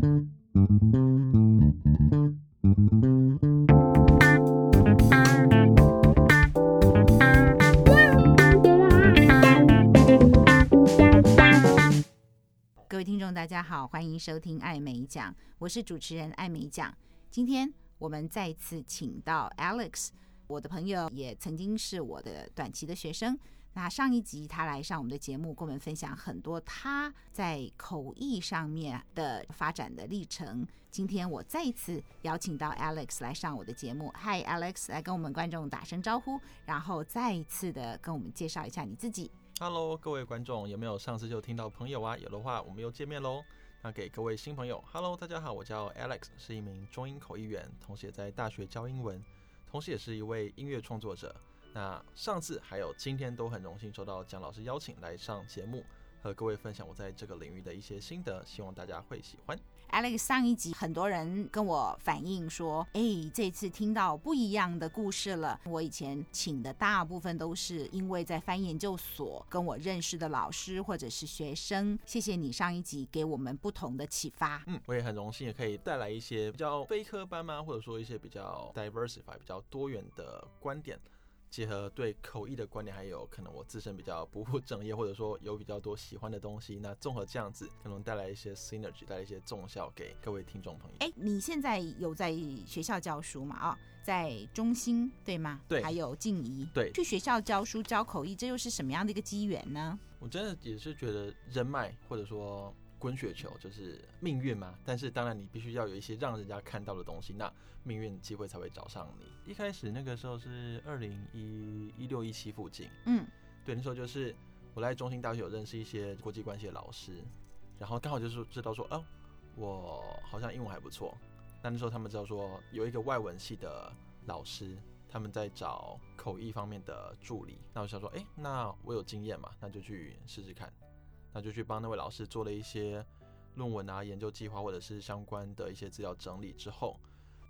各位听众，大家好，欢迎收听爱美讲，我是主持人爱美讲。今天我们再次请到 Alex，我的朋友，也曾经是我的短期的学生。那上一集他来上我们的节目，跟我们分享很多他在口译上面的发展的历程。今天我再一次邀请到 Alex 来上我的节目。Hi Alex，来跟我们观众打声招呼，然后再一次的跟我们介绍一下你自己。Hello，各位观众，有没有上次就听到朋友啊？有的话，我们又见面喽。那给各位新朋友，Hello，大家好，我叫 Alex，是一名中英口译员，同时也在大学教英文，同时也是一位音乐创作者。那上次还有今天都很荣幸收到蒋老师邀请来上节目，和各位分享我在这个领域的一些心得，希望大家会喜欢。Alex，上一集很多人跟我反映说，哎，这次听到不一样的故事了。我以前请的大部分都是因为在翻研究所跟我认识的老师或者是学生。谢谢你上一集给我们不同的启发。嗯，我也很荣幸也可以带来一些比较非科班吗，或者说一些比较 diversify、比较多元的观点。结合对口译的观点，还有可能我自身比较不务正业，或者说有比较多喜欢的东西，那综合这样子，可能带来一些 synergy，带来一些重效给各位听众朋友。哎，你现在有在学校教书吗？啊、哦，在中心对吗？对，还有静怡。对，去学校教书教口译，这又是什么样的一个机缘呢？我真的也是觉得人脉，或者说。滚雪球就是命运嘛，但是当然你必须要有一些让人家看到的东西，那命运机会才会找上你。一开始那个时候是二零一一六一七附近，嗯，对，那时候就是我在中兴大学有认识一些国际关系的老师，然后刚好就是知道说，哦，我好像英文还不错。那那时候他们知道说有一个外文系的老师，他们在找口译方面的助理，那我想说，哎，那我有经验嘛，那就去试试看。那就去帮那位老师做了一些论文啊、研究计划，或者是相关的一些资料整理之后，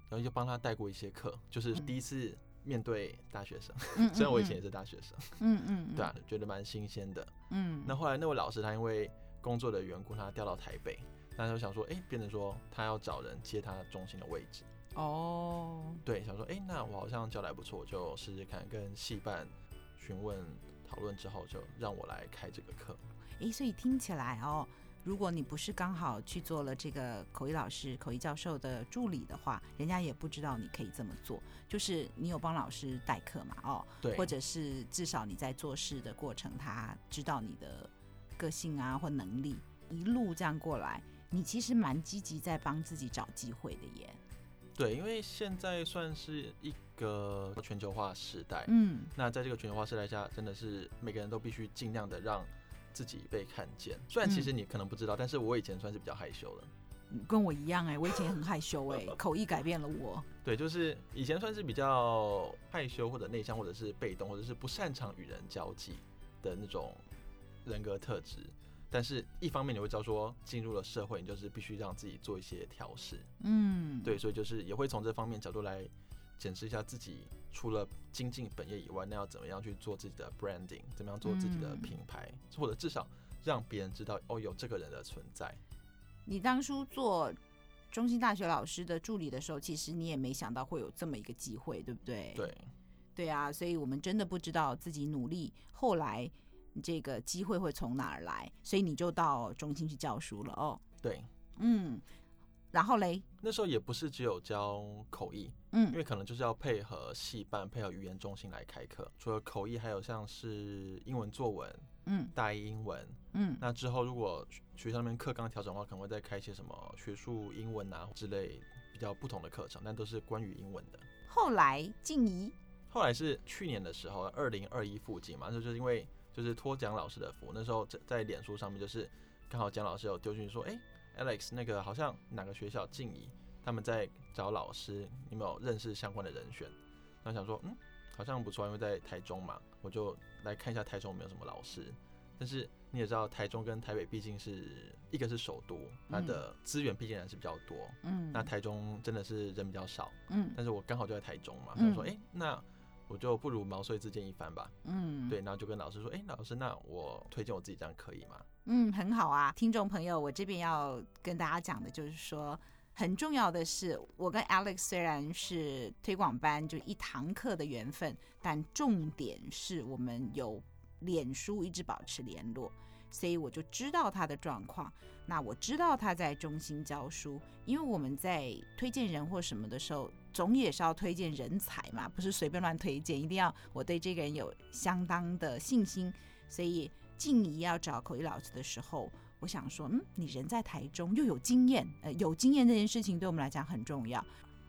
然后就帮他带过一些课，就是第一次面对大学生。嗯、虽然我以前也是大学生，嗯嗯，嗯，对啊，觉得蛮新鲜的。嗯。那后来那位老师他因为工作的缘故，他调到台北，那就想说，哎、欸，变成说他要找人接他中心的位置。哦。对，想说，哎、欸，那我好像教的还不错，我就试试看，跟系办询问讨论之后，就让我来开这个课。诶，所以听起来哦，如果你不是刚好去做了这个口译老师、口译教授的助理的话，人家也不知道你可以这么做。就是你有帮老师代课嘛？哦，对，或者是至少你在做事的过程，他知道你的个性啊或能力，一路这样过来，你其实蛮积极在帮自己找机会的耶。对，因为现在算是一个全球化时代，嗯，那在这个全球化时代下，真的是每个人都必须尽量的让。自己被看见，虽然其实你可能不知道，嗯、但是我以前算是比较害羞的，跟我一样哎、欸，我以前也很害羞哎、欸，口译改变了我。对，就是以前算是比较害羞或者内向，或者是被动，或者是不擅长与人交际的那种人格特质。但是一方面你会知道说，进入了社会，你就是必须让自己做一些调试。嗯，对，所以就是也会从这方面角度来检视一下自己。除了精进本业以外，那要怎么样去做自己的 branding？怎么样做自己的品牌，嗯、或者至少让别人知道哦，有这个人的存在。你当初做中心大学老师的助理的时候，其实你也没想到会有这么一个机会，对不对？对，对啊，所以我们真的不知道自己努力后来这个机会会从哪儿来，所以你就到中心去教书了哦。对，嗯。然后嘞，那时候也不是只有教口译，嗯，因为可能就是要配合戏班、配合语言中心来开课。除了口译，还有像是英文作文，嗯，大一英文，嗯。那之后如果学校那边课纲调整的话，可能会再开一些什么学术英文啊之类比较不同的课程，但都是关于英文的。后来静怡，后来是去年的时候，二零二一附近嘛，那就是因为就是托蒋老师的福，那时候在在脸书上面就是刚好蒋老师有丢进去说，哎。Alex，那个好像哪个学校静怡，他们在找老师，你有没有认识相关的人选？然后想说，嗯，好像不错，因为在台中嘛，我就来看一下台中有没有什么老师。但是你也知道，台中跟台北毕竟是一个是首都，它的资源毕竟还是比较多。嗯。那台中真的是人比较少。嗯。但是我刚好就在台中嘛，他说，哎、欸，那我就不如毛遂自荐一番吧。嗯，对，然后就跟老师说，哎，老师，那我推荐我自己这样可以吗？嗯，很好啊，听众朋友，我这边要跟大家讲的就是说，很重要的是，我跟 Alex 虽然是推广班就一堂课的缘分，但重点是我们有脸书一直保持联络，所以我就知道他的状况。那我知道他在中心教书，因为我们在推荐人或什么的时候，总也是要推荐人才嘛，不是随便乱推荐，一定要我对这个人有相当的信心，所以。静怡要找口译老师的时候，我想说，嗯，你人在台中又有经验，呃，有经验这件事情对我们来讲很重要。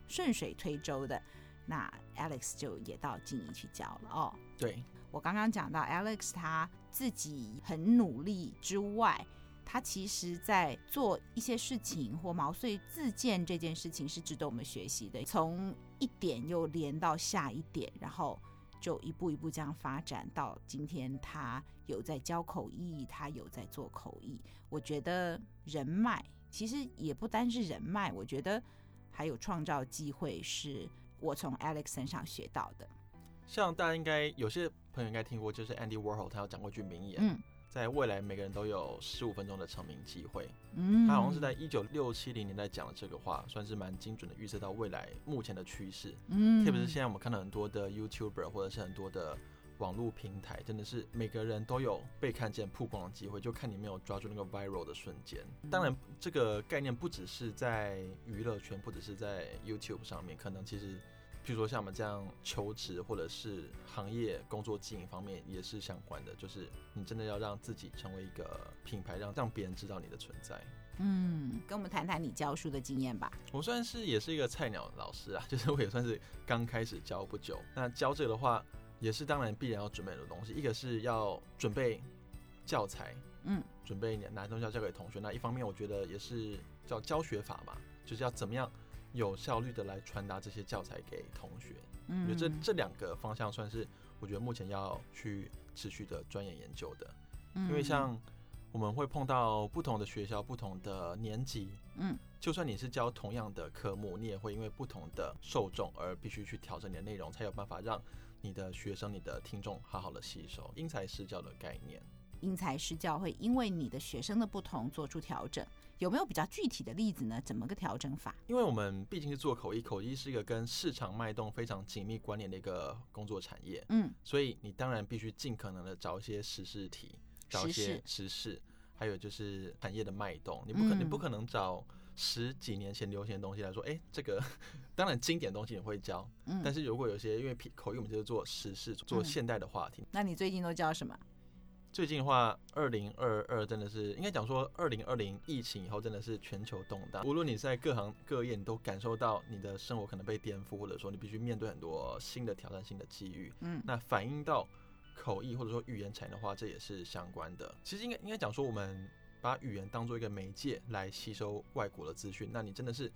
顺水推舟的，那 Alex 就也到静怡去教了哦。对，我刚刚讲到 Alex 他自己很努力之外，他其实在做一些事情或毛遂自荐这件事情是值得我们学习的。从一点又连到下一点，然后。就一步一步这样发展到今天，他有在教口译，他有在做口译。我觉得人脉其实也不单是人脉，我觉得还有创造机会，是我从 Alex 身上学到的。像大家应该有些朋友应该听过，就是 Andy Warhol，他有讲过一句名言。嗯在未来，每个人都有十五分钟的成名机会。嗯，他好像是在一九六七零年代讲的这个话，算是蛮精准的预测到未来目前的趋势。嗯，特别是现在我们看到很多的 YouTuber 或者是很多的网络平台，真的是每个人都有被看见、曝光的机会，就看你没有抓住那个 viral 的瞬间。当然，这个概念不只是在娱乐圈，不只是在 YouTube 上面，可能其实。譬如说像我们这样求职或者是行业工作经营方面也是相关的，就是你真的要让自己成为一个品牌，让让别人知道你的存在。嗯，跟我们谈谈你教书的经验吧。我算是也是一个菜鸟老师啊，就是我也算是刚开始教不久。那教这个的话，也是当然必然要准备的东西，一个是要准备教材，嗯，准备哪些东西要教给同学。那一方面我觉得也是叫教学法吧，就是要怎么样。有效率的来传达这些教材给同学，嗯，我觉得这这两个方向算是我觉得目前要去持续的钻研研究的，嗯，因为像我们会碰到不同的学校、不同的年级，嗯，就算你是教同样的科目，你也会因为不同的受众而必须去调整你的内容，才有办法让你的学生、你的听众好好的吸收。因材施教的概念。因材施教会因为你的学生的不同做出调整，有没有比较具体的例子呢？怎么个调整法？因为我们毕竟是做口译，口译是一个跟市场脉动非常紧密关联的一个工作产业，嗯，所以你当然必须尽可能的找一些时事题，找一些时事，还有就是产业的脉动，你不可你不可能找十几年前流行的东西来说，哎、欸，这个当然经典的东西你会教，嗯，但是如果有些因为口译我们就是做时事，做现代的话题，嗯、那你最近都教什么？最近的话，二零二二真的是应该讲说，二零二零疫情以后真的是全球动荡。无论你在各行各业，你都感受到你的生活可能被颠覆，或者说你必须面对很多新的挑战、新的机遇。嗯，那反映到口译或者说语言产业的话，这也是相关的。其实应该应该讲说，我们把语言当做一个媒介来吸收外国的资讯，那你真的是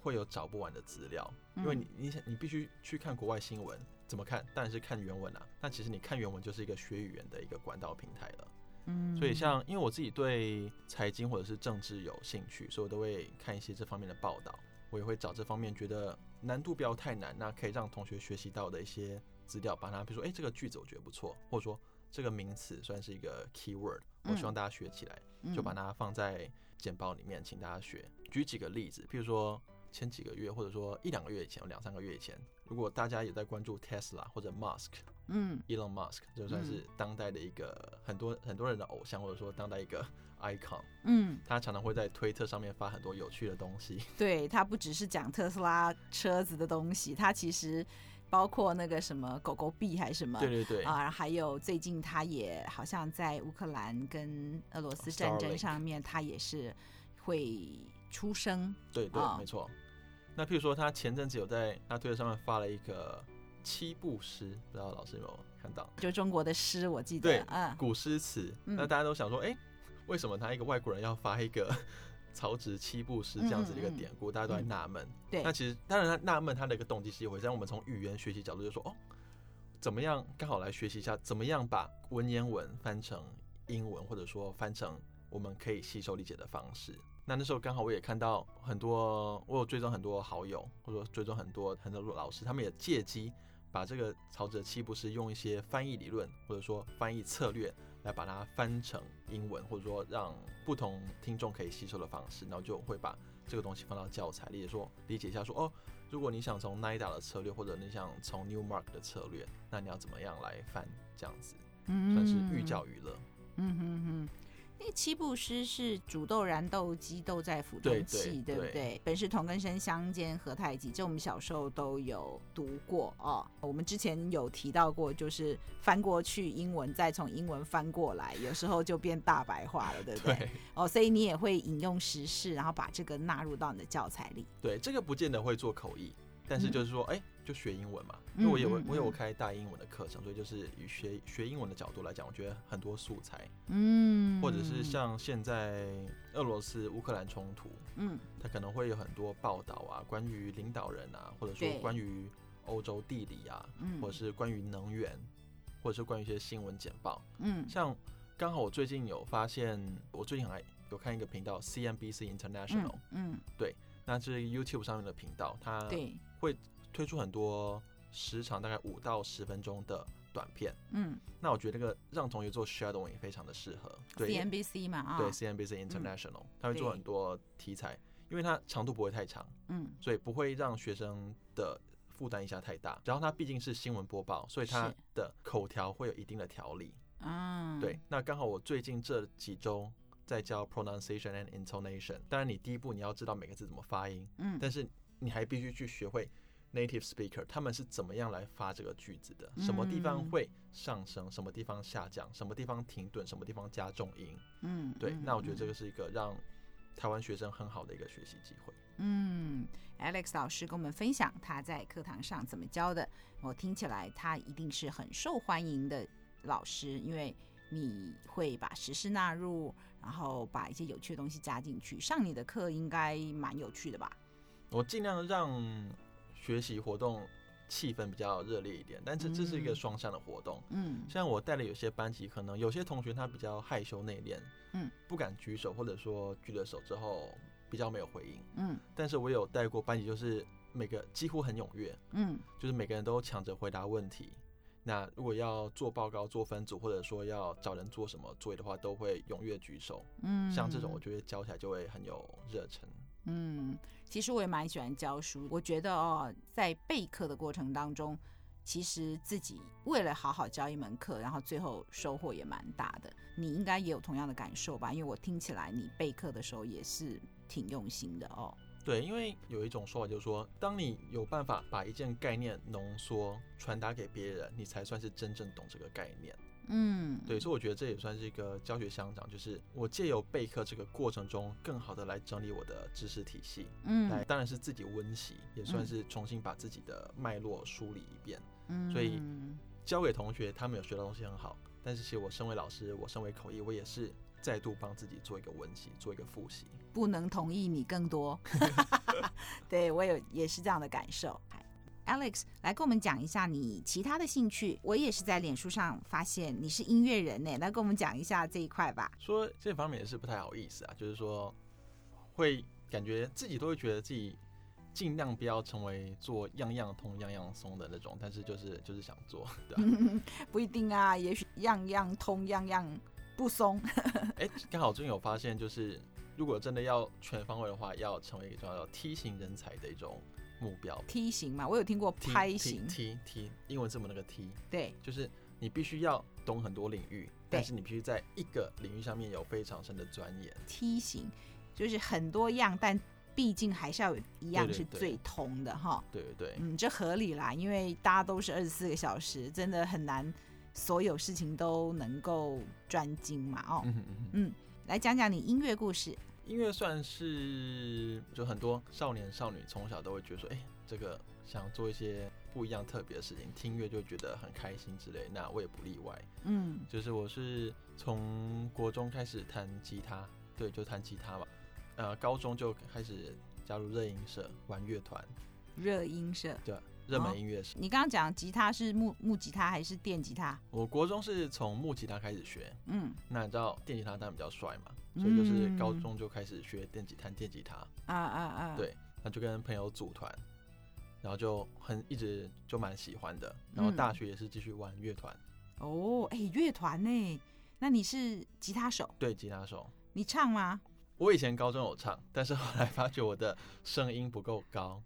会有找不完的资料，因为你你想你必须去看国外新闻。怎么看？当然是看原文啊。但其实你看原文就是一个学语言的一个管道平台了。嗯，所以像因为我自己对财经或者是政治有兴趣，所以我都会看一些这方面的报道。我也会找这方面觉得难度不要太难，那可以让同学学习到的一些资料，把它比如说，哎，这个句子我觉得不错，或者说这个名词算是一个 keyword，我希望大家学起来，就把它放在简报里面，请大家学。举几个例子，譬如说前几个月，或者说一两个月以前，两三个月以前。如果大家也在关注 Tesla 或者 Musk，嗯，Elon Musk 就算是当代的一个很多很多人的偶像，或者说当代一个 icon，嗯，他常常会在推特上面发很多有趣的东西。对，他不只是讲特斯拉车子的东西，他其实包括那个什么狗狗币还是什么，对对对啊，还有最近他也好像在乌克兰跟俄罗斯战争上面，他也是会出声。对对，没错。那譬如说，他前阵子有在他推特上面发了一个七步诗，不知道老师有没有看到？就中国的诗，我记得，对，嗯，古诗词。那大家都想说，哎、欸，为什么他一个外国人要发一个 曹植七步诗这样子的一个典故？大家都在纳闷。对，那其实当然他纳闷他的一个动机是一回事，但我们从语言学习角度就说，哦，怎么样刚好来学习一下，怎么样把文言文翻成英文，或者说翻成我们可以吸收理解的方式。那那时候刚好我也看到很多，我有追踪很多好友，或者说追踪很多很多老师，他们也借机把这个曹植的七步诗用一些翻译理论或者说翻译策略来把它翻成英文，或者说让不同听众可以吸收的方式，然后就会把这个东西放到教材，里说理解一下说哦，如果你想从 NIDA 的策略，或者你想从 Newmark 的策略，那你要怎么样来翻这样子，算是寓教于乐。嗯哼哼。那七步诗是煮豆燃豆萁，豆在釜中泣，对不对？本是同根生，相煎何太急。这我们小时候都有读过哦。我们之前有提到过，就是翻过去英文，再从英文翻过来，有时候就变大白话了，对不对？对哦，所以你也会引用时事，然后把这个纳入到你的教材里。对，这个不见得会做口译。但是就是说，哎、就学英文嘛，因为我有我有开大英文的课程，所以就是以学学英文的角度来讲，我觉得很多素材，嗯，或者是像现在俄罗斯乌克兰冲突，嗯，它可能会有很多报道啊，关于领导人啊，或者说关于欧洲地理啊，嗯，或者是关于能源，或者是关于一些新闻简报，嗯，像刚好我最近有发现，我最近还有看一个频道 CNBC International，嗯，嗯。对。那这是 YouTube 上面的频道，它会推出很多时长大概五到十分钟的短片。嗯，那我觉得那个让同学做 shadowing 也非常的适合。对 CNBC 嘛啊，对 CNBC International，他、嗯、会做很多题材，因为它长度不会太长，嗯，所以不会让学生的负担一下太大。然后它毕竟是新闻播报，所以它的口条会有一定的条理。嗯，对。那刚好我最近这几周。在教 pronunciation and intonation，当然你第一步你要知道每个字怎么发音，嗯，但是你还必须去学会 native speaker 他们是怎么样来发这个句子的，什么地方会上升，什么地方下降，什么地方停顿，什么地方加重音，嗯，对，那我觉得这个是一个让台湾学生很好的一个学习机会。嗯，Alex 老师跟我们分享他在课堂上怎么教的，我听起来他一定是很受欢迎的老师，因为你会把时事纳入。然后把一些有趣的东西加进去，上你的课应该蛮有趣的吧？我尽量让学习活动气氛比较热烈一点，但是这是一个双向的活动。嗯，像我带的有些班级，可能有些同学他比较害羞内敛，嗯，不敢举手，或者说举了手之后比较没有回应，嗯。但是我有带过班级，就是每个几乎很踊跃，嗯，就是每个人都抢着回答问题。那如果要做报告、做分组，或者说要找人做什么作业的话，都会踊跃举手。嗯，像这种，我觉得教起来就会很有热忱。嗯，其实我也蛮喜欢教书。我觉得哦，在备课的过程当中，其实自己为了好好教一门课，然后最后收获也蛮大的。你应该也有同样的感受吧？因为我听起来你备课的时候也是挺用心的哦。对，因为有一种说法就是说，当你有办法把一件概念浓缩传达给别人，你才算是真正懂这个概念。嗯，对，所以我觉得这也算是一个教学相长，就是我借由备课这个过程中，更好的来整理我的知识体系。嗯，来当然是自己温习，也算是重新把自己的脉络梳理一遍。嗯，所以教给同学，他们有学到东西很好，但是其实我身为老师，我身为口译，我也是。再度帮自己做一个温习，做一个复习。不能同意你更多，对我有也是这样的感受。Alex 来跟我们讲一下你其他的兴趣。我也是在脸书上发现你是音乐人呢，来跟我们讲一下这一块吧。说这方面也是不太好意思啊，就是说会感觉自己都会觉得自己尽量不要成为做样样通样样松的那种，但是就是就是想做，对吧？不一定啊，也许样样通样样。不松，哎，刚好最近有发现，就是如果真的要全方位的话，要成为一个叫 T 型人才的一种目标。梯形嘛，我有听过拍型。T T, T 英文字母那个 T。对，就是你必须要懂很多领域，但是你必须在一个领域上面有非常深的钻研。梯形就是很多样，但毕竟还是要有一样是最通的哈。对对对，嗯，这合理啦，因为大家都是二十四个小时，真的很难。所有事情都能够专精嘛？哦，嗯，嗯，来讲讲你音乐故事。音乐算是就很多少年少女从小都会觉得说，哎、欸，这个想做一些不一样特别的事情，听乐就觉得很开心之类。那我也不例外。嗯，就是我是从国中开始弹吉他，对，就弹吉他吧。呃，高中就开始加入热音社，玩乐团。热音社。对。热门音乐是、哦。你刚刚讲吉他是木木吉他还是电吉他？我国中是从木吉他开始学，嗯，那你知道电吉他当然比较帅嘛，所以就是高中就开始学电吉他，电吉他。啊啊啊！对，那就跟朋友组团，然后就很一直就蛮喜欢的。然后大学也是继续玩乐团。哦，哎，乐团呢？那你是吉他手？对，吉他手。你唱吗？我以前高中有唱，但是后来发觉我的声音不够高，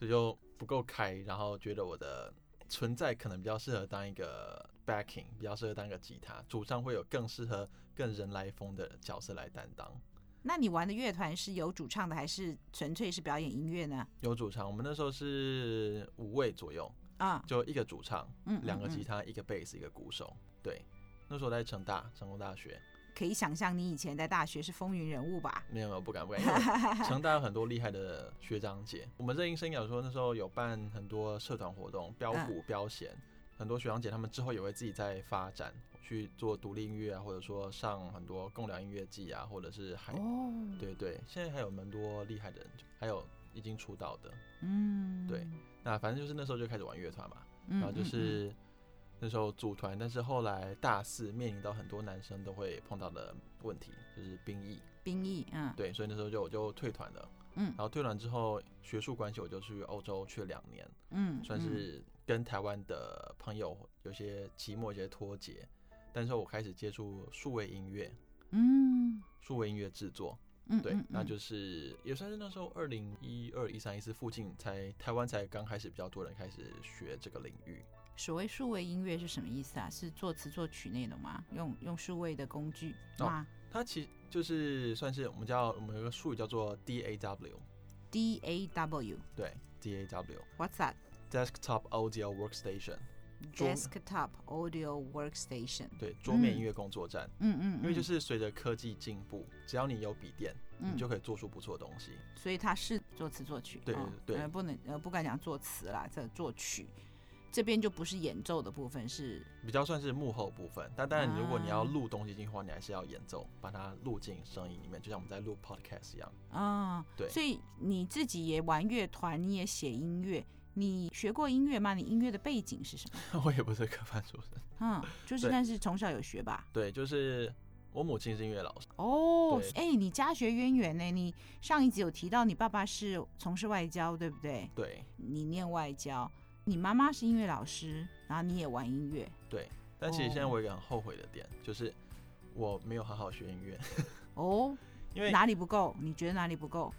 所以就不够开，然后觉得我的存在可能比较适合当一个 backing，比较适合当一个吉他，主唱会有更适合更人来疯的角色来担当。那你玩的乐团是有主唱的，还是纯粹是表演音乐呢？有主唱，我们那时候是五位左右啊，就一个主唱，嗯，两个吉他，一个贝斯，一个鼓手，对。那时候在成大，成功大学，可以想象你以前在大学是风云人物吧？没有没有，不敢不敢，因为成大有很多厉害的学长姐。我们热音声有说那时候有办很多社团活动，标鼓、标弦，很多学长姐他们之后也会自己在发展，去做独立音乐啊，或者说上很多共聊音乐季啊，或者是还，哦，对对，现在还有蛮多厉害的人，还有已经出道的，嗯，对，那反正就是那时候就开始玩乐团嘛，然后就是。那时候组团，但是后来大四面临到很多男生都会碰到的问题，就是兵役。兵役，嗯，对，所以那时候就我就退团了，嗯，然后退团之后，学术关系我就去欧洲去了两年，嗯，算是跟台湾的朋友有些期末，有些脱节。但是我开始接触数位音乐，嗯，数位音乐制作，嗯，对，那就是也算是那时候二零一二一三一四附近才台湾才刚开始比较多人开始学这个领域。所谓数位音乐是什么意思啊？是作词作曲那种吗？用用数位的工具吗？哦，它其实就是算是我们叫我们有个术语叫做 DAW。DAW。对，DAW。What's that? Desktop Audio Workstation。Desktop Audio Workstation。对，桌面音乐工作站。嗯嗯。因为就是随着科技进步，只要你有笔电，你就可以做出不错的东西。所以它是作词作曲。对对。呃，不能呃，不敢讲作词啦，这作曲。这边就不是演奏的部分，是比较算是幕后部分。但当然，如果你要录东西进去的话，你还是要演奏，把它录进声音里面，就像我们在录 podcast 一样。啊，对。所以你自己也玩乐团，你也写音乐，你学过音乐吗？你音乐的背景是什么？我也不是科班出身。嗯，就是，但是从小有学吧？对，就是我母亲是音乐老师。哦，哎、欸，你家学渊源呢？你上一集有提到你爸爸是从事外交，对不对？对。你念外交。你妈妈是音乐老师，然后你也玩音乐。对，但其实现在我有一个很后悔的点，哦、就是我没有好好学音乐。哦，因为哪里不够？你觉得哪里不够？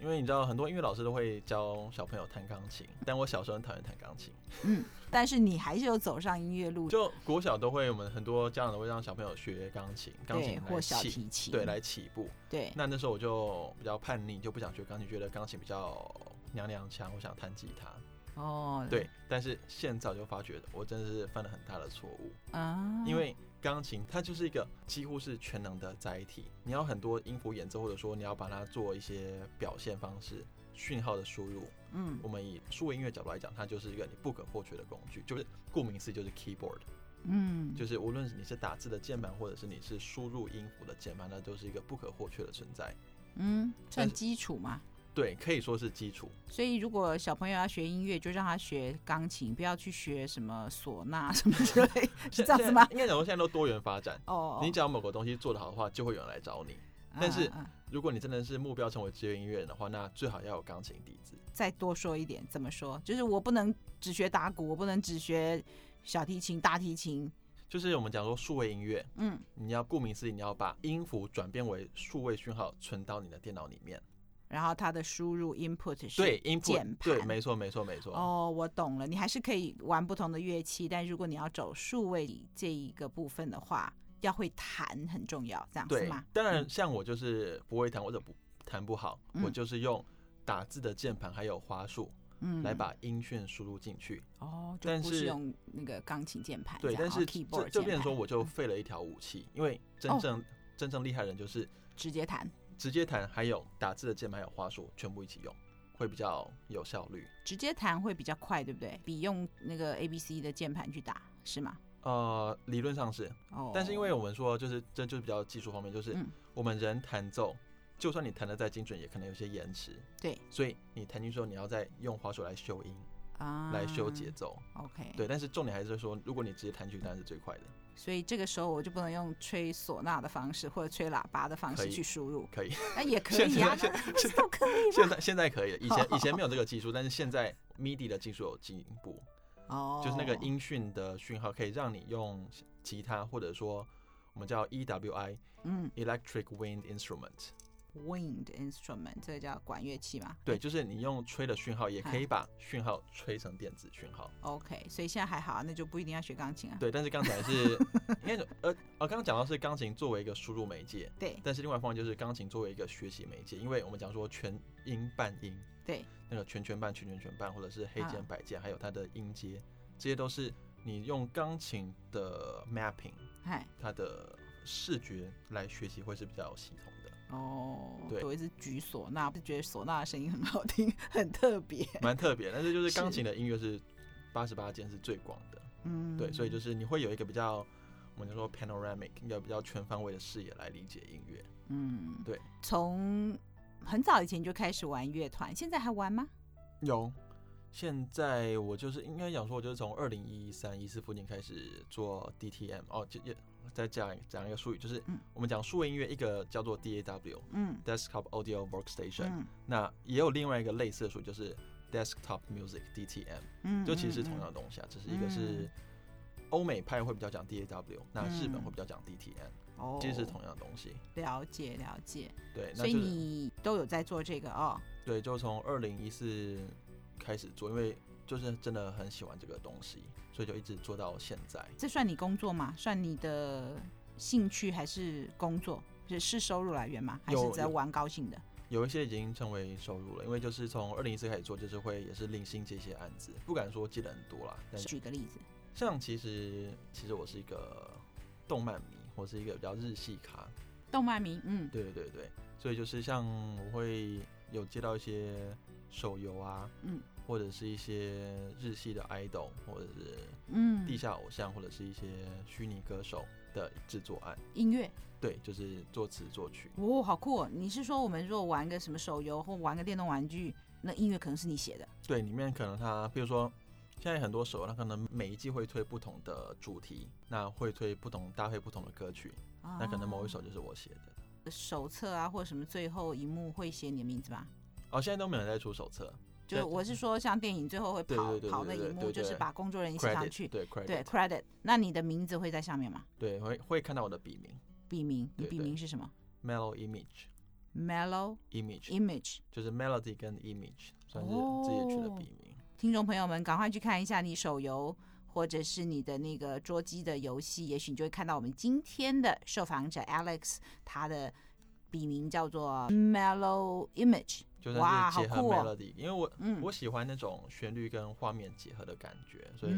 因为你知道，很多音乐老师都会教小朋友弹钢琴，但我小时候很讨厌弹钢琴。嗯，但是你还是有走上音乐路。就国小都会，我们很多家长都会让小朋友学钢琴，钢琴或小提琴，对，来起步。对，那那时候我就比较叛逆，就不想学钢琴，觉得钢琴比较娘娘腔，我想弹吉他。哦，oh, 对，但是现在就发觉我真的是犯了很大的错误啊！Uh, 因为钢琴它就是一个几乎是全能的载体，你要很多音符演奏，或者说你要把它做一些表现方式、讯号的输入。嗯，我们以数位音乐角度来讲，它就是一个你不可或缺的工具，就是顾名思义就是 keyboard。嗯，就是无论你是打字的键盘，或者是你是输入音符的键盘，那都是一个不可或缺的存在。嗯，算基础吗？对，可以说是基础。所以，如果小朋友要学音乐，就让他学钢琴，不要去学什么唢呐什么之类，是这样子吗？应该讲说现在都多元发展。哦，你只要某个东西做得好的话，就会有人来找你。但是，如果你真的是目标成为职业音乐人的话，那最好要有钢琴底子。再多说一点，怎么说？就是我不能只学打鼓，我不能只学小提琴、大提琴。就是我们讲说数位音乐，嗯，你要顾名思义，你要把音符转变为数位讯号，存到你的电脑里面。然后它的输入 input 是对 input 对，没错没错没错。哦，我懂了，你还是可以玩不同的乐器，但如果你要走数位这一个部分的话，要会弹很重要，这样对是吗？当然，像我就是不会弹或者不弹不好，嗯、我就是用打字的键盘还有花束，嗯，来把音讯输入进去。哦，就不是用那个钢琴键盘。对，但是这就变成说我就废了一条武器，嗯、因为真正、哦、真正厉害的人就是直接弹。直接弹，还有打字的键盘，还有滑鼠，全部一起用，会比较有效率。直接弹会比较快，对不对？比用那个 A B C 的键盘去打，是吗？呃，理论上是。哦。但是因为我们说，就是这就是比较技术方面，就是我们人弹奏，嗯、就算你弹的再精准，也可能有些延迟。对。所以你弹进去之后，你要再用滑鼠来修音。啊来修节奏。OK，对，但是重点还是说，如果你直接弹曲，当然是最快的。所以这个时候我就不能用吹唢呐的方式或者吹喇叭的方式去输入，可以，那也 可以啊，现那不是都可以 吗？现在现在可以了，以前 以前没有这个技术，但是现在 MIDI 的技术有进步，哦，就是那个音讯的讯号可以让你用吉他或者说我们叫 EWI，嗯，Electric Wind Instrument。Wind instrument，这个叫管乐器嘛？对，就是你用吹的讯号，也可以把讯号吹成电子讯号。OK，所以现在还好啊，那就不一定要学钢琴啊。对，但是刚才是 因为呃呃，刚刚讲到是钢琴作为一个输入媒介，对。但是另外一方面就是钢琴作为一个学习媒介，因为我们讲说全音半音，对，那个全全半全全全半，或者是黑键白键，还有它的音阶，这些都是你用钢琴的 mapping，它的视觉来学习会是比较有系统的。哦，对，我一直举唢呐，就觉得唢呐的声音很好听，很特别，蛮特别。但是就是钢琴的音乐是八十八键是最广的，嗯，对，所以就是你会有一个比较，我们就说 panoramic，一个比较全方位的视野来理解音乐，嗯，对。从很早以前就开始玩乐团，现在还玩吗？有，现在我就是应该讲说，我就是从二零一三一四附近开始做 DTM 哦，就也。再讲讲一个术语，就是我们讲数位音乐，一个叫做 DAW，嗯，Desktop Audio Workstation，嗯，那也有另外一个类似的术语，就是 Desktop Music DTM，嗯，就其实是同样的东西啊，只是一个是欧美派会比较讲 DAW，那日本会比较讲 DTM，哦，其实是同样的东西。了解了解，对，所以你都有在做这个哦？对，就从二零一四开始做，因为就是真的很喜欢这个东西。所以就一直做到现在。这算你工作吗？算你的兴趣还是工作？是收入来源吗？还是只要玩高兴的？有，一些已经成为收入了，因为就是从二零一四开始做，就是会也是零星接些案子，不敢说接的很多啦。但是举个例子，像其实其实我是一个动漫迷，我是一个比较日系咖。动漫迷，嗯，对对对对，所以就是像我会有接到一些手游啊，嗯。或者是一些日系的 idol，或者是嗯地下偶像，或者是一些虚拟歌手的制作案。音乐，对，就是作词作曲。哦，好酷哦！你是说我们如果玩个什么手游或玩个电动玩具，那音乐可能是你写的？对，里面可能它，比如说现在很多手游，它可能每一季会推不同的主题，那会推不同搭配不同的歌曲，哦，那可能某一首就是我写的。手册啊，或者什么最后一幕会写你的名字吧？哦，现在都没有人在出手册。就我是说，像电影最后会跑跑那一幕，就是把工作人员写上去，对对 credit。那你的名字会在上面吗？对，会会看到我的笔名。笔名，你笔名是什么？Mellow Image。Mellow Image。Image 就是 Melody 跟 Image，算是自己取的笔名。听众朋友们，赶快去看一下你手游或者是你的那个桌机的游戏，也许你就会看到我们今天的受访者 Alex，他的笔名叫做 Mellow Image。就是结合 melody，因为我、嗯、我喜欢那种旋律跟画面结合的感觉，所以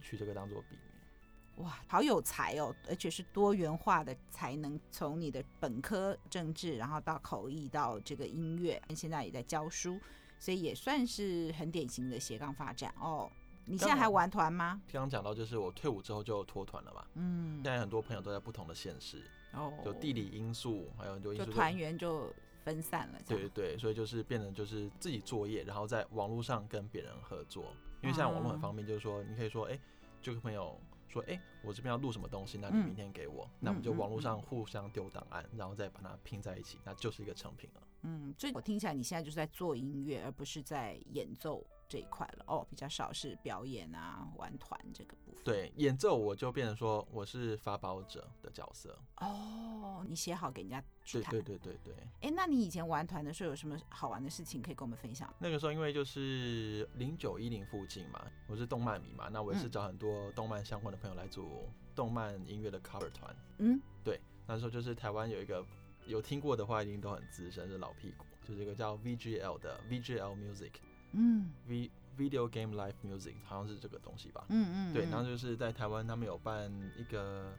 取这个当做笔名。哇，好有才哦，而且是多元化的才能，从你的本科政治，然后到口译，到这个音乐，现在也在教书，所以也算是很典型的斜杠发展哦。你现在还玩团吗？刚刚讲到，就是我退伍之后就脱团了嘛。嗯，现在很多朋友都在不同的县市，哦，就地理因素，还有很多因素，就团员就。分散了，对对对，所以就是变成就是自己作业，然后在网络上跟别人合作。因为现在网络很方便，就是说你可以说，哎，这个朋友说，哎，我这边要录什么东西，那你明天给我，那我们就网络上互相丢档案，然后再把它拼在一起，那就是一个成品了。嗯，所以我听起来你现在就是在做音乐，而不是在演奏。这一块了哦，比较少是表演啊、玩团这个部分。对，演奏我就变成说我是发包者的角色。哦，你写好给人家去弹。对对对对对。哎，那你以前玩团的时候有什么好玩的事情可以跟我们分享？那个时候因为就是零九一零附近嘛，我是动漫迷嘛，那我也是找很多动漫相关的朋友来组动漫音乐的 cover 团。嗯，对，那时候就是台湾有一个有听过的话，一定都很资深，是老屁股，就是一个叫 VGL 的 VGL Music。嗯，V Video Game Live Music 好像是这个东西吧。嗯嗯，对，然后就是在台湾他们有办一个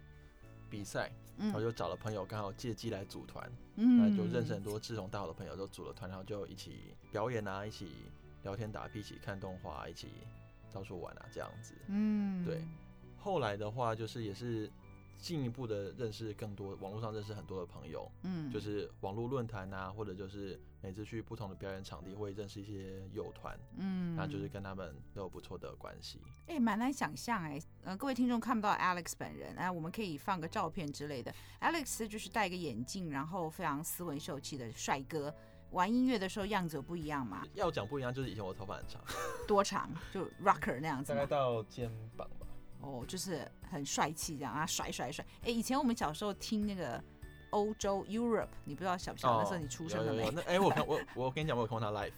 比赛，然后就找了朋友刚好借机来组团，嗯，然后就认识很多志同道合的朋友，就组了团，然后就一起表演啊，一起聊天打屁，一起看动画，一起到处玩啊，这样子。嗯，对。后来的话就是也是进一步的认识更多网络上认识很多的朋友，嗯，就是网络论坛啊，或者就是每次去不同的表演场地会认识一些友团，嗯，那就是跟他们都有不错的关系。哎、欸，蛮难想象哎，呃，各位听众看不到 Alex 本人，哎、呃，我们可以放个照片之类的。Alex 就是戴个眼镜，然后非常斯文秀气的帅哥。玩音乐的时候样子有不一样吗？要讲不一样，就是以前我头发很长，多长？就 rocker 那样子，大概到肩膀吧。哦，就是很帅气这样啊，甩甩甩！哎，以前我们小时候听那个欧洲 Europe，你不知道晓不晓得？那时候你出生了没？那 哎，我看我我跟你讲，我有看过他 live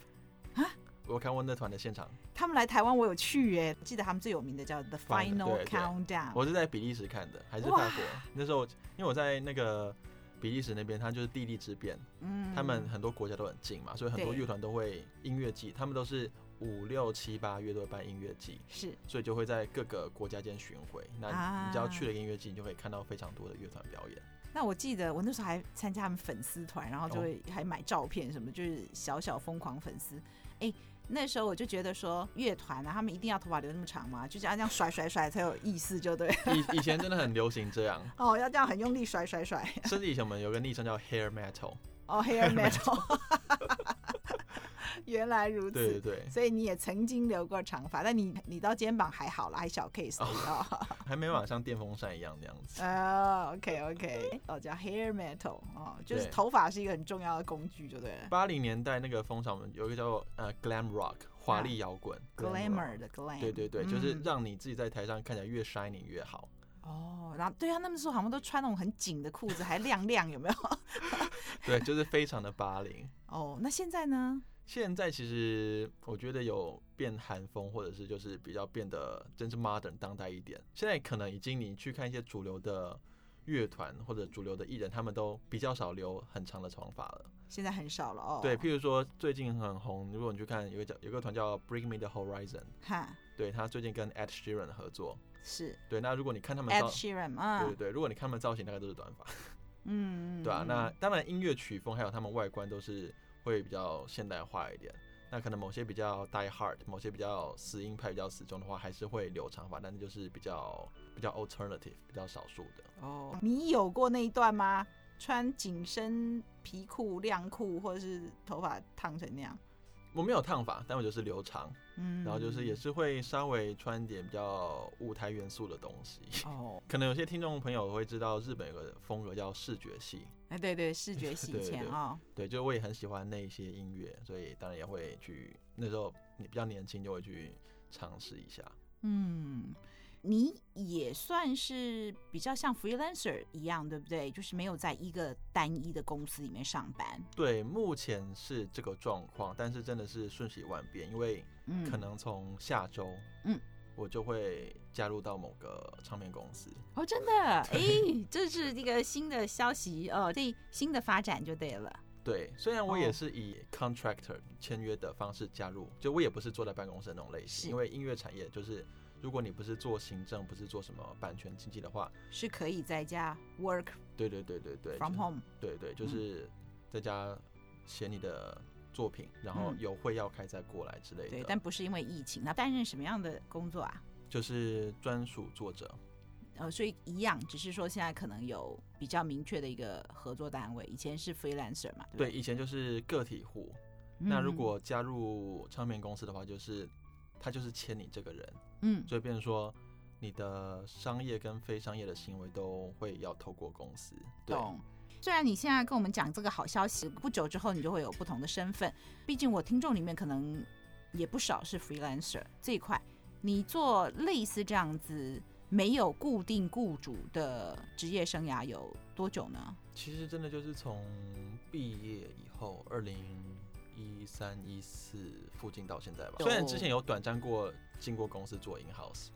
啊，我看过那团的现场。他们来台湾，我有去耶。记得他们最有名的叫 The Final Countdown。我是在比利时看的，还是法国？那时候因为我在那个比利时那边，它就是地利之便，嗯，他们很多国家都很近嘛，所以很多乐团都会音乐季，他们都是。五六七八月都会办音乐季，是，所以就会在各个国家间巡回。那你只要去了音乐季，你就可以看到非常多的乐团表演。那我记得我那时候还参加他们粉丝团，然后就会还买照片什么，就是小小疯狂粉丝。哎、欸，那时候我就觉得说乐团啊，他们一定要头发留那么长吗？就这样这样甩甩甩才有意思，就对。以 以前真的很流行这样。哦，要这样很用力甩甩甩。甚至以前我们有个昵称叫 Hair Metal。哦，Hair Metal。原来如此，对对对，所以你也曾经留过长发，但你你到肩膀还好了，还小 case 哦，还没有像电风扇一样那样子。哦、uh,，OK OK，哦叫 hair metal，哦，就是头发是一个很重要的工具，就对了。八零年代那个风潮，有一个叫做呃 glam rock 华丽摇滚，glamour 的 glam，对对对，就是让你自己在台上看起来越 shining 越好。哦、oh,，然后对啊，那么说好像都穿那种很紧的裤子，还亮亮，有没有？对，就是非常的八零。哦、oh,，那现在呢？现在其实我觉得有变韩风，或者是就是比较变得真是 modern 当代一点。现在可能已经你去看一些主流的乐团或者主流的艺人，他们都比较少留很长的长发了。现在很少了哦。对，譬如说最近很红，如果你去看有个叫有个团叫 Bring Me the Horizon，哈，对他最近跟 Ed Sheeran 合作，是对。那如果你看他们 Ed Sheeran 啊，对对对，如果你看他们造型，大概都是短发，嗯，对啊。那当然音乐曲风还有他们外观都是。会比较现代化一点，那可能某些比较 die hard，某些比较死硬派、比较死忠的话，还是会留长发，但是就是比较比较 alternative，比较少数的。哦，你有过那一段吗？穿紧身皮裤、亮裤，或者是头发烫成那样？我没有烫发，但我就是留长，嗯，然后就是也是会稍微穿点比较舞台元素的东西。哦，可能有些听众朋友会知道，日本有个风格叫视觉系。哎，对对，视觉系 前啊，对，就我也很喜欢那一些音乐，所以当然也会去。那时候你比较年轻，就会去尝试一下。嗯。你也算是比较像 freelancer 一样，对不对？就是没有在一个单一的公司里面上班。对，目前是这个状况，但是真的是瞬息万变，因为可能从下周，嗯，我就会加入到某个唱片公司。哦，真的？哎，这是一个新的消息哦，这新的发展就对了。对，虽然我也是以 contractor 签约的方式加入，就我也不是坐在办公室那种类型，因为音乐产业就是。如果你不是做行政，不是做什么版权经济的话，是可以在家 work。对对对对对，from home。对对，就是在家写你的作品，嗯，然后有会要开再过来之类的。对，但不是因为疫情。那担任什么样的工作啊？就是专属作者。呃，所以一样，只是说现在可能有比较明确的一个合作单位。以前是 freelancer 嘛？对，对，以前就是个体户，嗯。那如果加入唱片公司的话，就是他就是签你这个人。嗯，所以变成说，你的商业跟非商业的行为都会要透过公司。对。懂。虽然你现在跟我们讲这个好消息，不久之后你就会有不同的身份。毕竟我听众里面可能也不少是 freelancer 这一块。你做类似这样子没有固定雇主的职业生涯有多久呢？其实真的就是从毕业以后，二零一三一四附近到现在吧。虽然之前有短暂过。进过公司做 in house，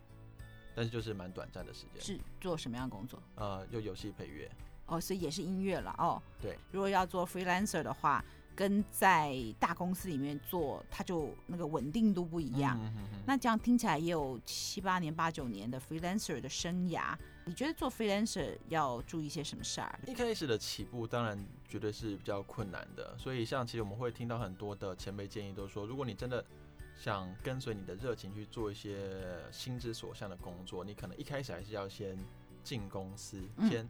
但是就是蛮短暂的时间。是做什么样的工作？呃，有游戏配乐。哦，所以也是音乐了哦。对。如果要做 freelancer 的话，跟在大公司里面做，它就那个稳定度不一样。嗯哼哼。那这样听起来也有七八年、八九年的 freelancer 的生涯。你觉得做 freelancer 要注意一些什么事儿？一开始的起步当然绝对是比较困难的，所以像其实我们会听到很多的前辈建议，都说如果你真的想跟随你的热情去做一些心之所向的工作，你可能一开始还是要先进公司，嗯、先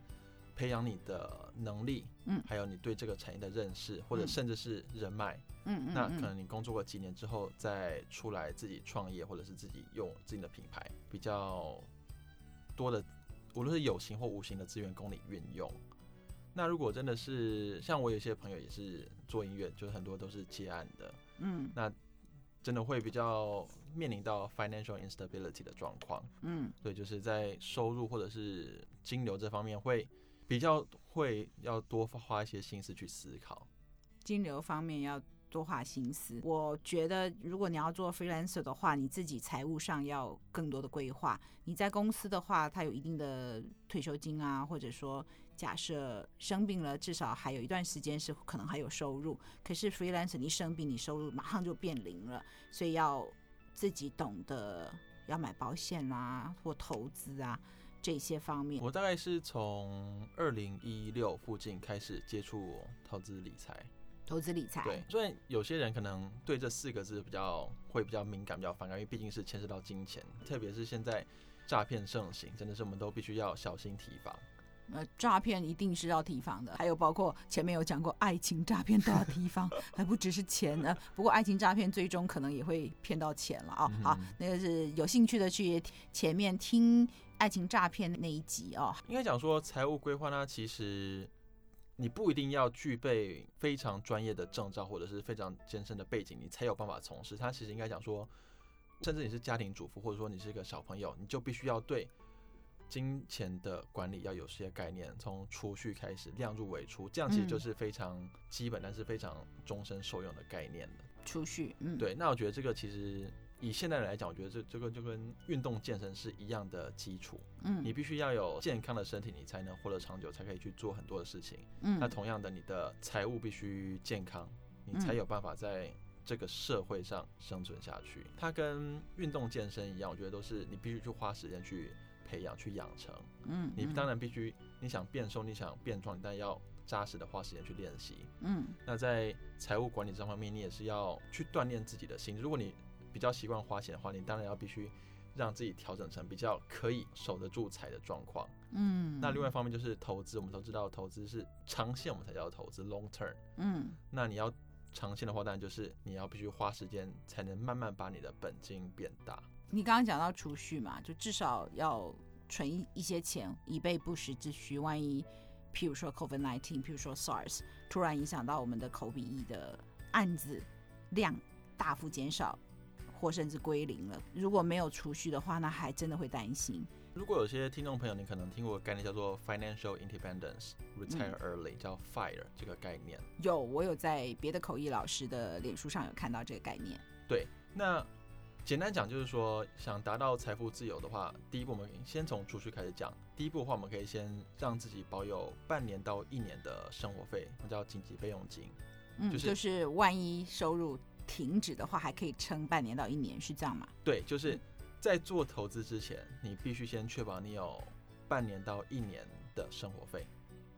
培养你的能力，嗯，还有你对这个产业的认识，或者甚至是人脉，嗯嗯，那可能你工作过几年之后再出来自己创业，或者是自己用自己的品牌，比较多的，无论是有形或无形的资源供你运用。那如果真的是像我有些朋友也是做音乐，就是很多都是接案的，嗯，那真的会比较面临到 financial instability 的状况，嗯，对，就是在收入或者是金流这方面会比较会要多花一些心思去思考，金流方面要多花心思。我觉得如果你要做 freelancer 的话，你自己财务上要更多的规划。你在公司的话，它有一定的退休金啊，或者说。假设生病了，至少还有一段时间是可能还有收入。可是 freelancer 你生病，你收入马上就变零了，所以要自己懂得要买保险啊，或投资啊这些方面。我大概是从二零一六附近开始接触投资理财。投资理财，对，所以有些人可能对这四个字比较会比较敏感，比较反感，因为毕竟是牵涉到金钱，特别是现在诈骗盛行，真的是我们都必须要小心提防。呃，诈骗一定是要提防的，还有包括前面有讲过，爱情诈骗都要提防，还不只是钱呢。不过爱情诈骗最终可能也会骗到钱了啊、哦。好，那个是有兴趣的去前面听爱情诈骗那一集哦。应该讲说财务规划呢，其实你不一定要具备非常专业的证照或者是非常艰深的背景，你才有办法从事。它其实应该讲说，甚至你是家庭主妇，或者说你是一个小朋友，你就必须要对。金钱的管理要有些概念，从储蓄开始，量入为出，这样其实就是非常基本，但是非常终身受用的概念了。储蓄，嗯，对。那我觉得这个其实以现代人来讲，我觉得这这个就跟运动健身是一样的基础。嗯，你必须要有健康的身体，你才能活得长久，才可以去做很多的事情。嗯，那同样的，你的财务必须健康，你才有办法在这个社会上生存下去。它跟运动健身一样，我觉得都是你必须去花时间去。培养去养成，嗯，你当然必须，你想变瘦，你想变壮，但要扎实的花时间去练习，嗯。那在财务管理这方面，你也是要去锻炼自己的心。如果你比较习惯花钱的话，你当然要必须让自己调整成比较可以守得住财的状况，嗯。那另外一方面就是投资，我们都知道投资是长线，我们才叫投资 （long term），嗯。那你要长线的话，当然就是你要必须花时间，才能慢慢把你的本金变大。你刚刚讲到储蓄嘛，就至少要存一一些钱，以备不时之需。万一，譬如说 COVID-19，譬如说 SARS，突然影响到我们的口笔译的案子量大幅减少，或甚至归零了。如果没有储蓄的话，那还真的会担心。如果有些听众朋友，你可能听过概念叫做 Financial Independence，Retire Early，、嗯、叫 FIRE 这个概念。有，我有在别的口译老师的脸书上有看到这个概念。对，那。简单讲就是说，想达到财富自由的话，第一步我们先从储蓄开始讲。第一步的话，我们可以先让自己保有半年到一年的生活费，我们叫紧急备用金。嗯，就是、就是万一收入停止的话，还可以撑半年到一年，是这样吗？对，就是在做投资之前，你必须先确保你有半年到一年的生活费。